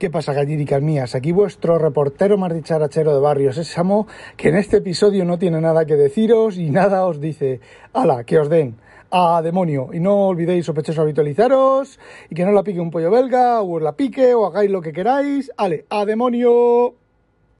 ¿Qué pasa, gallíricas mías? Aquí vuestro reportero más dicharachero de Barrio Sésamo, que en este episodio no tiene nada que deciros y nada os dice, ala, que os den, a demonio. Y no olvidéis, sospechosos, habitualizaros y que no la pique un pollo belga o os la pique o hagáis lo que queráis. Ale, a demonio.